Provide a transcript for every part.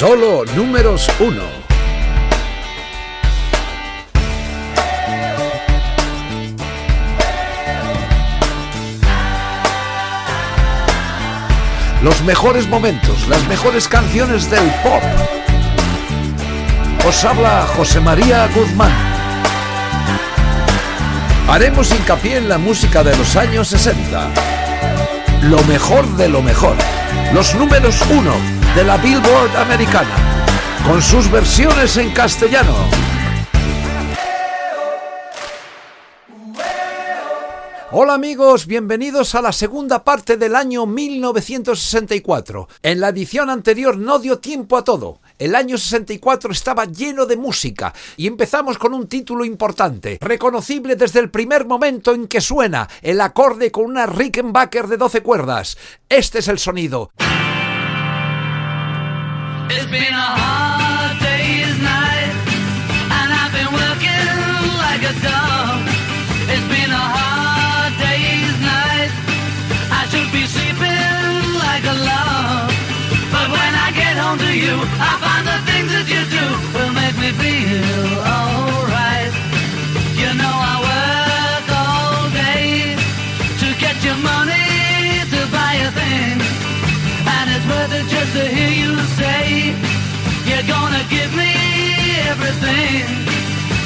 Solo números uno. Los mejores momentos, las mejores canciones del pop. Os habla José María Guzmán. Haremos hincapié en la música de los años 60. Lo mejor de lo mejor. Los números uno de la Billboard americana, con sus versiones en castellano. Hola amigos, bienvenidos a la segunda parte del año 1964. En la edición anterior no dio tiempo a todo. El año 64 estaba lleno de música y empezamos con un título importante, reconocible desde el primer momento en que suena el acorde con una Rickenbacker de 12 cuerdas. Este es el sonido. It's been a hard day's night, and I've been working like a dog. It's been a hard day's night. I should be sleeping like a log. But when I get home to you, I find the things that you do will make me feel alright. Say You're gonna give me everything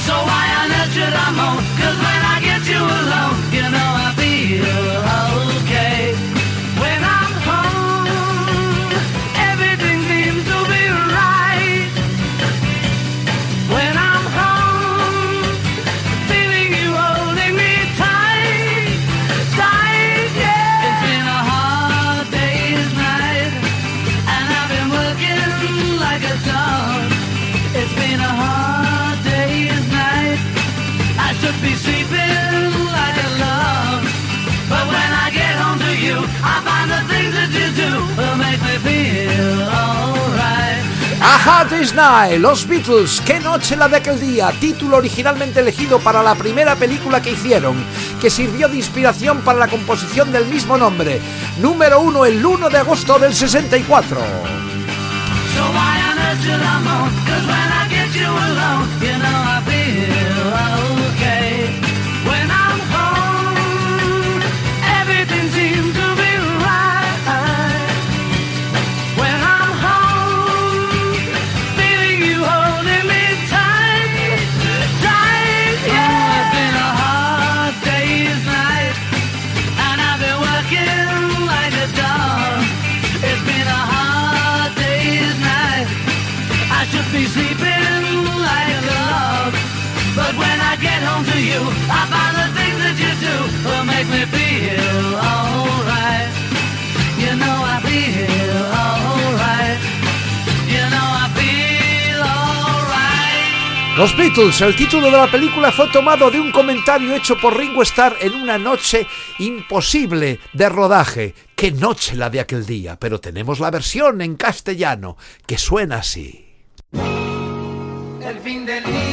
So why on earth should I moan? Cause when I get you alone You know I feel okay Night, los Beatles, qué noche la de aquel día, título originalmente elegido para la primera película que hicieron, que sirvió de inspiración para la composición del mismo nombre, número uno el 1 de agosto del 64. Los Beatles, el título de la película fue tomado de un comentario hecho por Ringo Starr en una noche imposible de rodaje. Qué noche la de aquel día, pero tenemos la versión en castellano que suena así. El fin del día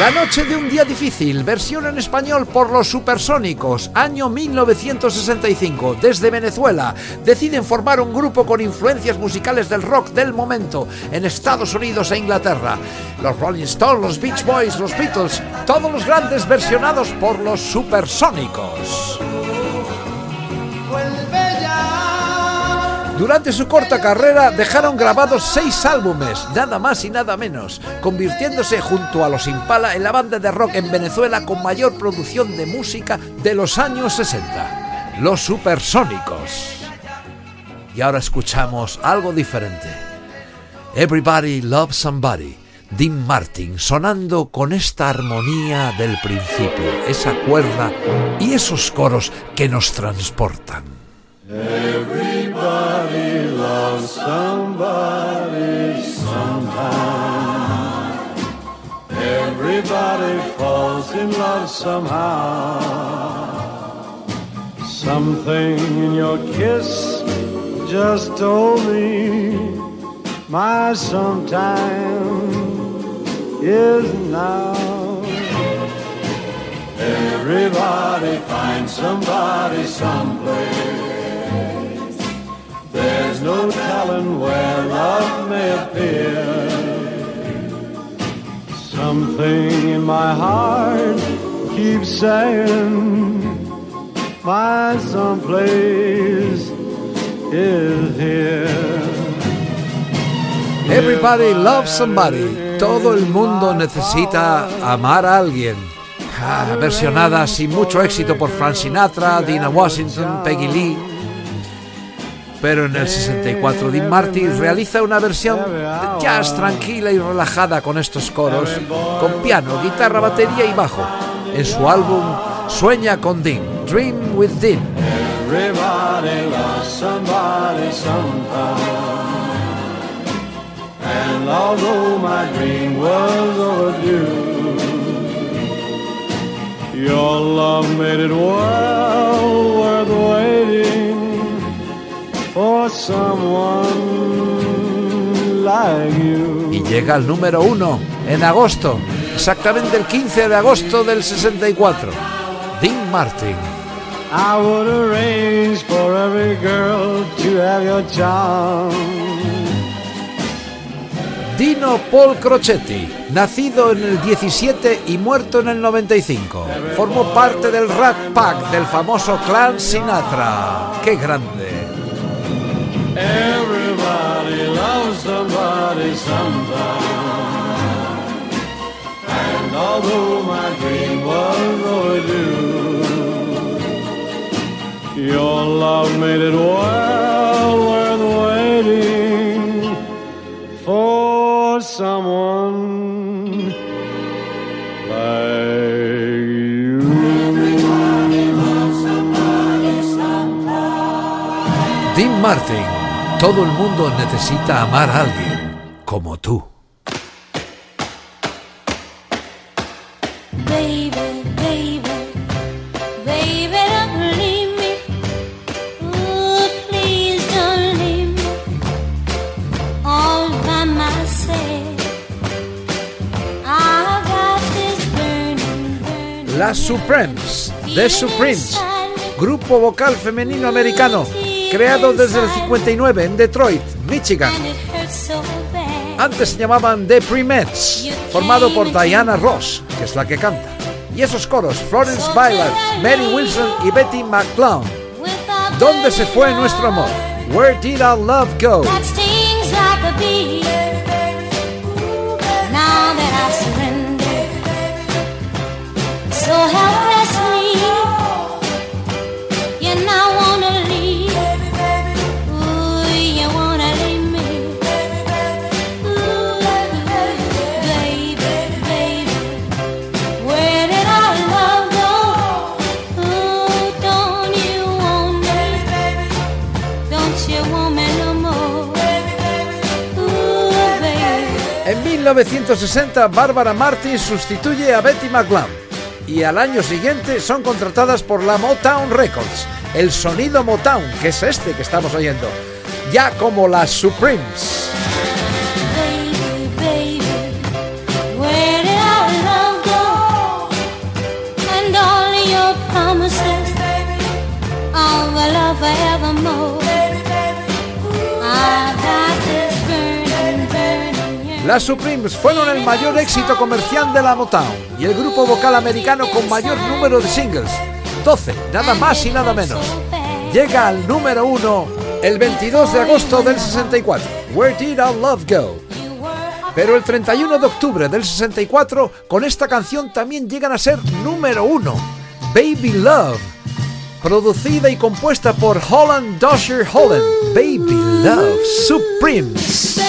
La noche de un día difícil, versión en español por los Supersónicos, año 1965, desde Venezuela. Deciden formar un grupo con influencias musicales del rock del momento en Estados Unidos e Inglaterra. Los Rolling Stones, los Beach Boys, los Beatles, todos los grandes versionados por los Supersónicos. Durante su corta carrera dejaron grabados seis álbumes, nada más y nada menos, convirtiéndose junto a los Impala en la banda de rock en Venezuela con mayor producción de música de los años 60, los Supersónicos. Y ahora escuchamos algo diferente. Everybody Loves Somebody, Dean Martin, sonando con esta armonía del principio, esa cuerda y esos coros que nos transportan. Loves somebody sometime. Everybody falls in love somehow. Something in your kiss just told me my sometime is now. Everybody finds somebody someplace. There's no telling where love may appear. Something in my heart keeps saying, my someplace is here. Everybody loves somebody. Todo el mundo necesita amar a alguien. Ah, versionada sin mucho éxito por Frank Sinatra, Dina Washington, Peggy Lee pero en el 64 Dean Martin realiza una versión de jazz tranquila y relajada con estos coros, con piano, guitarra, batería y bajo, en su álbum Sueña con Dean, Dream with Dean. And although my dream was overdue, your love made it well worth waiting. Y llega al número uno en agosto, exactamente el 15 de agosto del 64. Dean Martin. I would arrange for every girl to have your charm. Dino Paul Crocetti, nacido en el 17 y muerto en el 95. Formó parte del Rat Pack del famoso clan Sinatra. ¡Qué grande! Everybody loves somebody sometime. And although my dream was overdue, your love made it well worth waiting for someone like you. Dean Martin todo el mundo necesita amar a alguien como tú. Las Supremes, The Supremes, grupo vocal femenino americano creado desde el 59 en Detroit, Michigan. Antes se llamaban The Primets, formado por Diana Ross, que es la que canta. Y esos coros, Florence Byler, Mary Wilson y Betty McClung. ¿Dónde se fue nuestro amor? Where did our love go? En 1960, Barbara Martin sustituye a Betty McLeod y al año siguiente son contratadas por la Motown Records, el sonido Motown, que es este que estamos oyendo, ya como las Supremes. Las Supremes fueron el mayor éxito comercial de la Motown y el grupo vocal americano con mayor número de singles, 12, nada más y nada menos. Llega al número uno el 22 de agosto del 64, Where Did Our Love Go? Pero el 31 de octubre del 64, con esta canción también llegan a ser número uno, Baby Love, producida y compuesta por Holland Dosher Holland, Baby Love Supremes.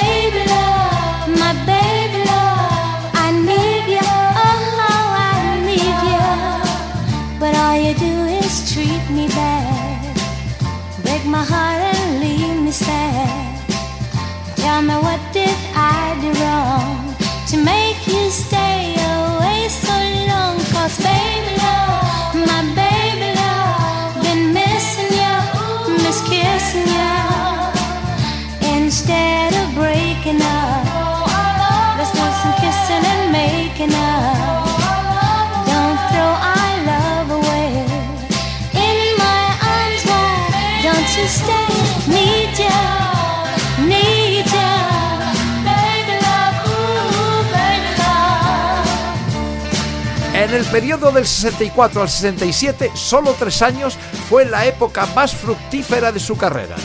En el periodo del 64 al 67, solo tres años, fue la época más fructífera de su carrera.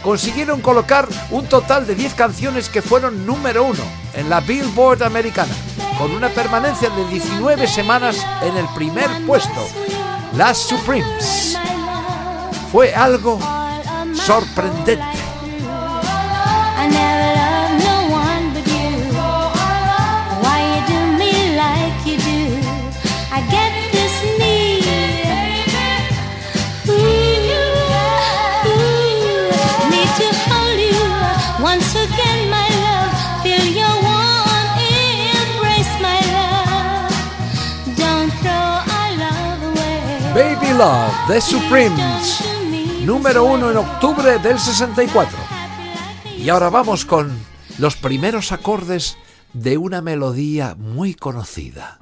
Consiguieron colocar un total de 10 canciones que fueron número uno en la Billboard americana, con una permanencia de 19 semanas en el primer puesto. Las Supremes. Fue algo sorprendente. Love, The Supremes. Número uno en octubre del 64. Y ahora vamos con los primeros acordes de una melodía muy conocida.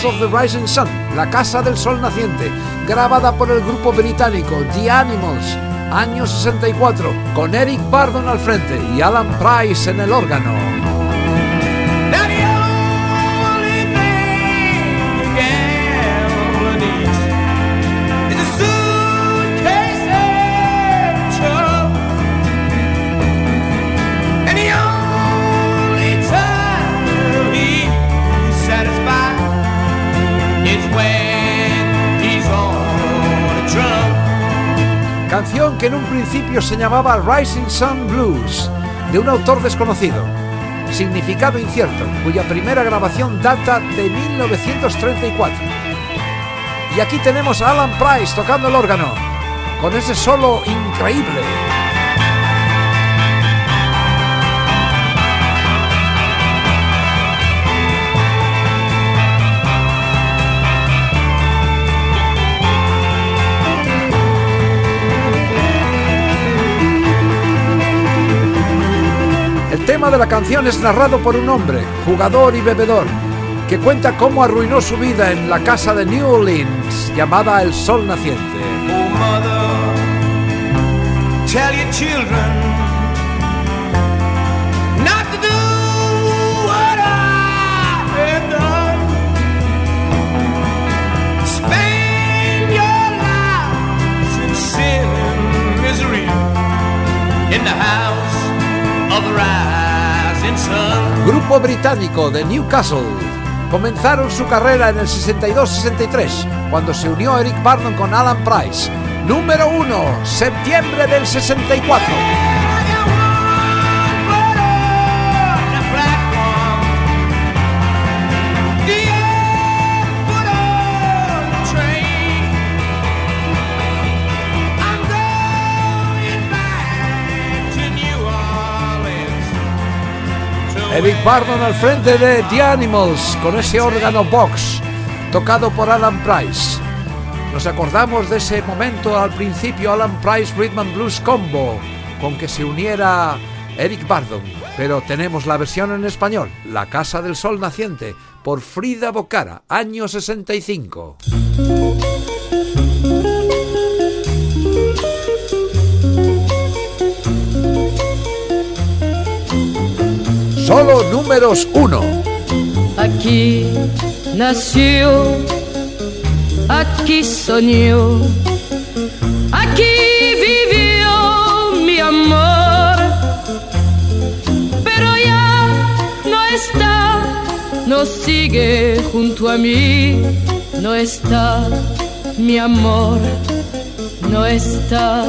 House of the Rising Sun, La Casa del Sol Naciente, grabada por el grupo británico The Animals, año 64, con Eric Bardon al frente y Alan Price en el órgano. Que en un principio se llamaba Rising Sun Blues, de un autor desconocido. Significado incierto, cuya primera grabación data de 1934. Y aquí tenemos a Alan Price tocando el órgano, con ese solo increíble. El tema de la canción es narrado por un hombre, jugador y bebedor, que cuenta cómo arruinó su vida en la casa de New Orleans llamada El Sol Naciente. Oh, mother, tell your children in the house. Grupo británico de Newcastle. Comenzaron su carrera en el 62-63, cuando se unió Eric Burdon con Alan Price. Número 1, septiembre del 64. Eric Bardon al frente de The Animals con ese órgano box tocado por Alan Price. Nos acordamos de ese momento al principio Alan Price Rhythm and Blues Combo con que se uniera Eric Bardon, pero tenemos la versión en español, La Casa del Sol Naciente, por Frida Bocara, año 65. Solo números uno. Aqui nasceu, aqui sonhou, aqui vivió mi amor. Pero ya no está, no sigue junto a mí, no está mi amor, no está.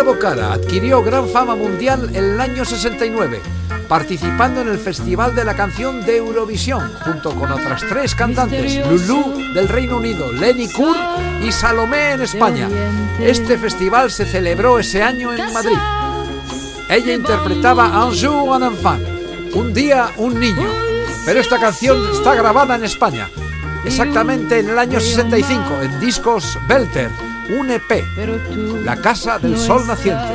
Frida Bocara adquirió gran fama mundial en el año 69, participando en el Festival de la Canción de Eurovisión, junto con otras tres cantantes, Lulu del Reino Unido, Lenny Kur y Salomé en España. Este festival se celebró ese año en Madrid. Ella interpretaba Un jour un enfant, un día un niño, pero esta canción está grabada en España, exactamente en el año 65, en discos Belter, un EP, La Casa del Sol Naciente.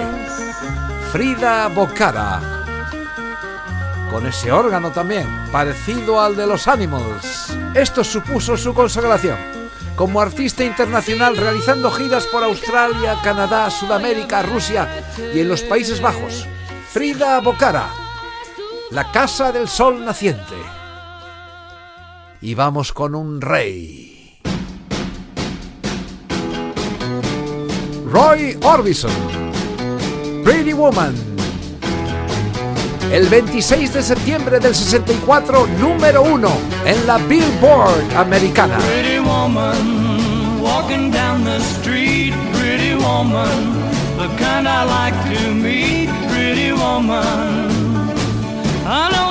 Frida Bocara. Con ese órgano también, parecido al de los Animals. Esto supuso su consagración. Como artista internacional realizando giras por Australia, Canadá, Sudamérica, Rusia y en los Países Bajos. Frida Bocara. La Casa del Sol Naciente. Y vamos con un rey. Roy Orbison. Pretty Woman. El 26 de septiembre del 64, número uno en la Billboard americana. Pretty woman, walking down the street, pretty woman, the kind I like to meet, pretty woman. I don't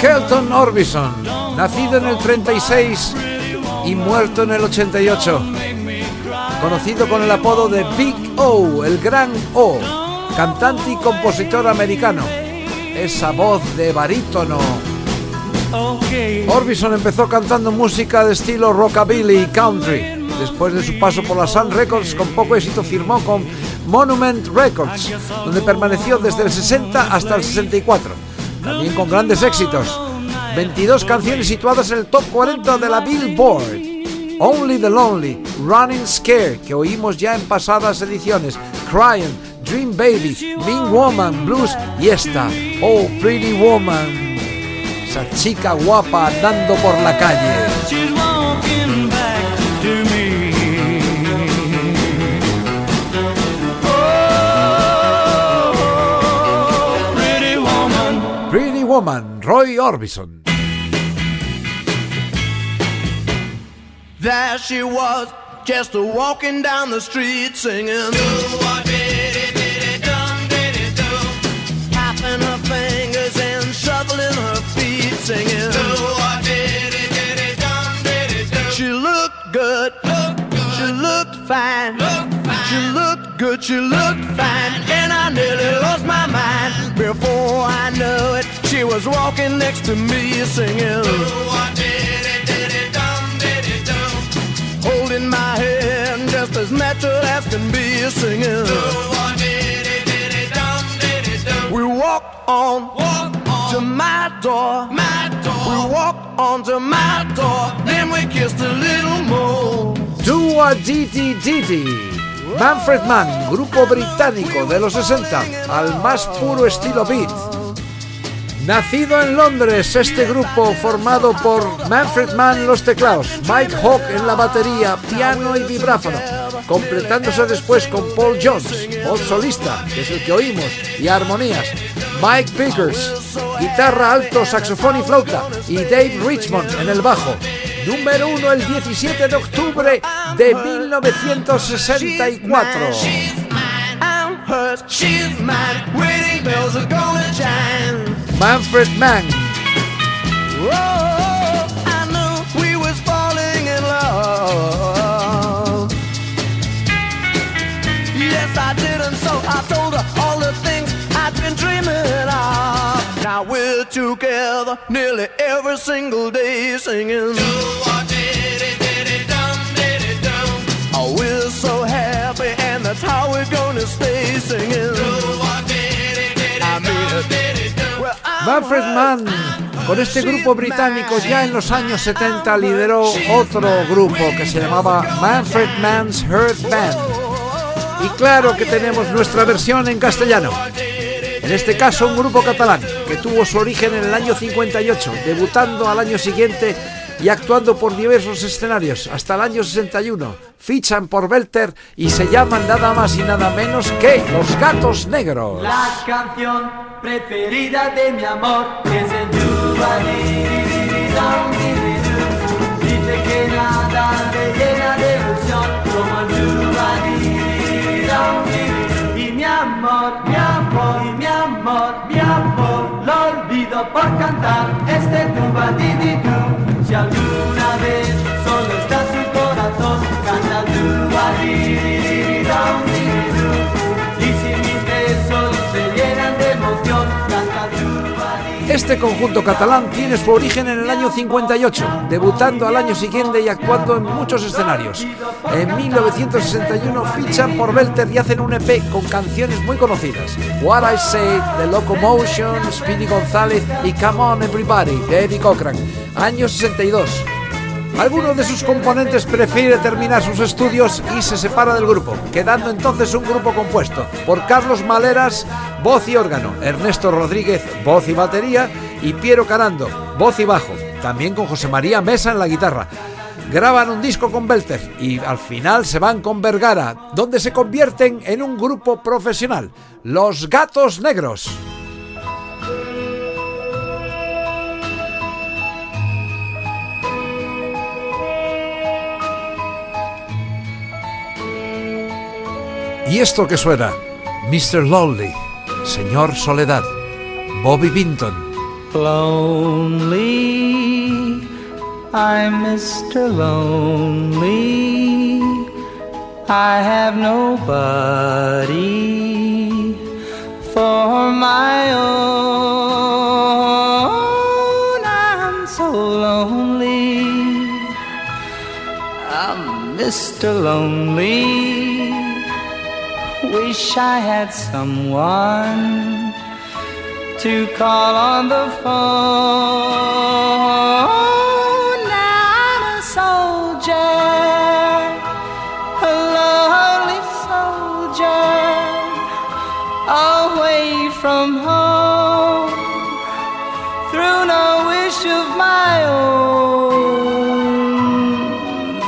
Kelton Orbison, nacido en el 36 y muerto en el 88. Conocido con el apodo de Big O, el Gran O. cantante y compositor americano. Esa voz de barítono. Orbison empezó cantando música de estilo rockabilly y country. Después de su paso por la Sun Records, con poco éxito firmó con Monument Records, donde permaneció desde el 60 hasta el 64. También con grandes éxitos. 22 canciones situadas en el top 40 de la Billboard. Only the Lonely, Running Scare, que oímos ya en pasadas ediciones, Crying, Dream Baby, Mean Woman, Blues y esta, Oh Pretty Woman, esa chica guapa andando por la calle. Woman, Roy Orbison. There she was, just a walking down the street singing. Tapping her fingers and shuffling her feet singing. She looked good, she looked fine. She looked good, she looked fine. And I nearly lost my mind. Before I knew it, she was walking next to me singing. holding my hand just as natural as can be singing. We walked on, to my door. We walked on to my door. Then we kissed a little more. Dua Didi Didi. Manfred Mann, grupo británico de los 60, al más puro estilo beat. Nacido en Londres, este grupo formado por Manfred Mann los teclados, Mike Hawk en la batería, piano y vibráfono, completándose después con Paul Jones, voz solista, que es el que oímos, y armonías, Mike Pickers, guitarra alto, saxofón y flauta, y Dave Richmond en el bajo. Número uno el 17 de octubre de 1964. Manfred Mann. Now we're together nearly every single day singing. Oh, we're so happy, and that's how we're gonna stay singing. I mean. Well, Manfred Mann, con este grupo británico ya en los años 70 lideró otro grupo que se llamaba Manfred Mann's Heart Band. Y claro que tenemos nuestra versión en castellano. En este caso un grupo catalán que tuvo su origen en el año 58, debutando al año siguiente y actuando por diversos escenarios hasta el año 61. Fichan por Belter y se llaman nada más y nada menos que Los Gatos Negros. La canción preferida de mi amor es el. Dice que nada llena de ilusión como el. Y mi amor, mi amor, amor, mi amor, lo olvido por cantar este du-ba-di-di-du. Si alguna vez Este conjunto catalán tiene su origen en el año 58, debutando al año siguiente y actuando en muchos escenarios. En 1961 fichan por Belter y hacen un EP con canciones muy conocidas. What I Say, The Locomotion, Speedy González y Come On Everybody, de Eddie Cochran. Año 62. Alguno de sus componentes prefiere terminar sus estudios y se separa del grupo, quedando entonces un grupo compuesto por Carlos Maleras, voz y órgano, Ernesto Rodríguez, voz y batería, y Piero Carando, voz y bajo, también con José María Mesa en la guitarra. Graban un disco con Belter y al final se van con Vergara, donde se convierten en un grupo profesional, Los Gatos Negros. Y esto que suena, Mr. Lonely, Señor Soledad, Bobby Binton. Lonely, I'm Mr. Lonely. I have nobody for my own. I'm so lonely. I'm Mr. Lonely. Wish I had someone to call on the phone. Now I'm a soldier, a lonely soldier, away from home, through no wish of my own.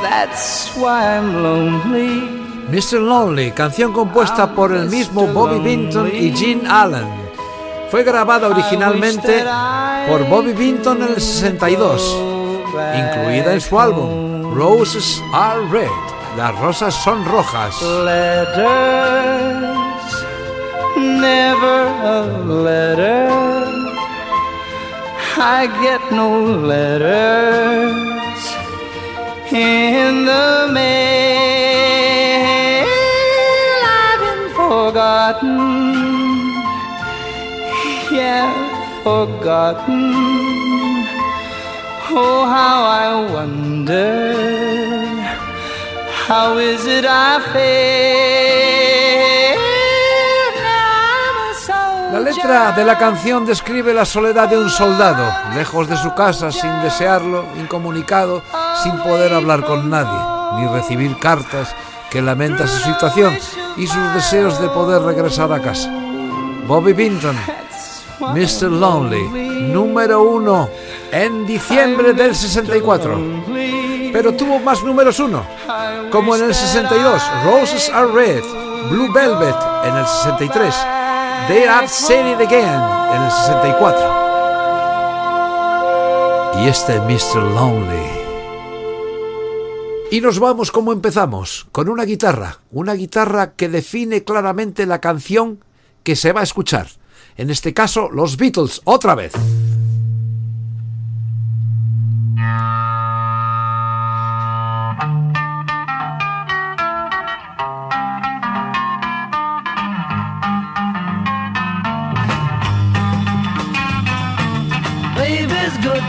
That's why I'm lonely. Mr. Lonely, canción compuesta por el mismo Bobby Binton y Gene Allen. Fue grabada originalmente por Bobby Binton en el 62, incluida en su álbum Roses Are Red, las rosas son rojas. letters, never a letter. I get no letters in the mail. Forgotten, yeah, forgotten. Oh, how I wonder. How is it I. La letra de la canción describe la soledad de un soldado, lejos de su casa, sin desearlo, incomunicado, sin poder hablar con nadie, ni recibir cartas, que lamenta su situación y sus deseos de poder regresar a casa. Bobby Binton, Mr. Lonely, número uno en diciembre del 64. Pero tuvo más números uno, como en el 62, Roses Are Red, Blue Velvet en el 63, They Have Said It Again en el 64. Y este Mr. Lonely. Y nos vamos como empezamos, con una guitarra, una guitarra que define claramente la canción que se va a escuchar. En este caso, los Beatles, otra vez.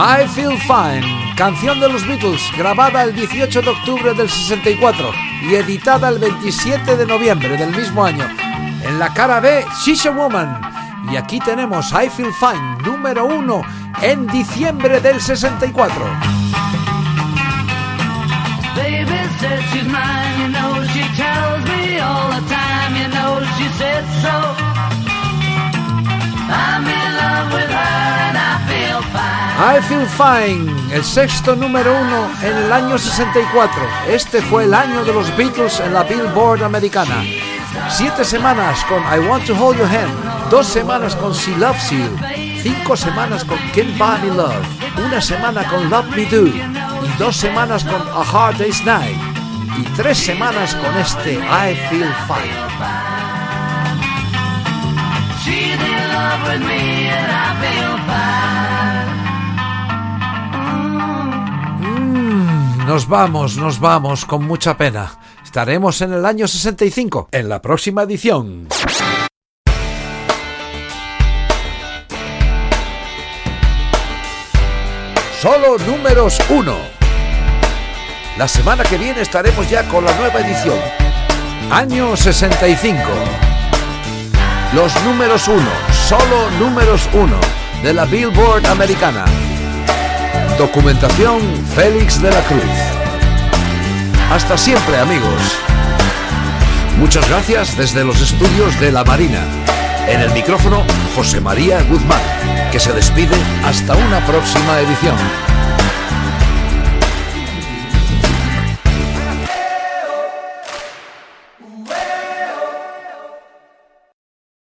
I feel fine. Canción de los Beatles, grabada el 18 de octubre del 64 y editada el 27 de noviembre del mismo año. En la cara B, She's a Woman. Y aquí tenemos I Feel Fine, número uno, en diciembre del 64. Baby says she's mine, you know she tells me all the time, you know she said so. I'm in love with her and I feel fine. I Feel Fine, el sexto número uno en el año 64. Este fue el año de los Beatles en la Billboard americana. Siete semanas con I Want to Hold Your Hand, dos semanas con She Loves You, cinco semanas con Can't Buy Me Love, una semana con Love Me Do y dos semanas con A Hard Day's Night y tres semanas con este I Feel Fine. Fine. Nos vamos, nos vamos con mucha pena. Estaremos en el año 65, en la próxima edición. Solo números 1. La semana que viene estaremos ya con la nueva edición. Año 65. Los números 1, solo números 1 de la Billboard americana. Documentación Félix de la Cruz. Hasta siempre amigos. Muchas gracias desde los estudios de La Marina. En el micrófono, José María Guzmán, que se despide hasta una próxima edición.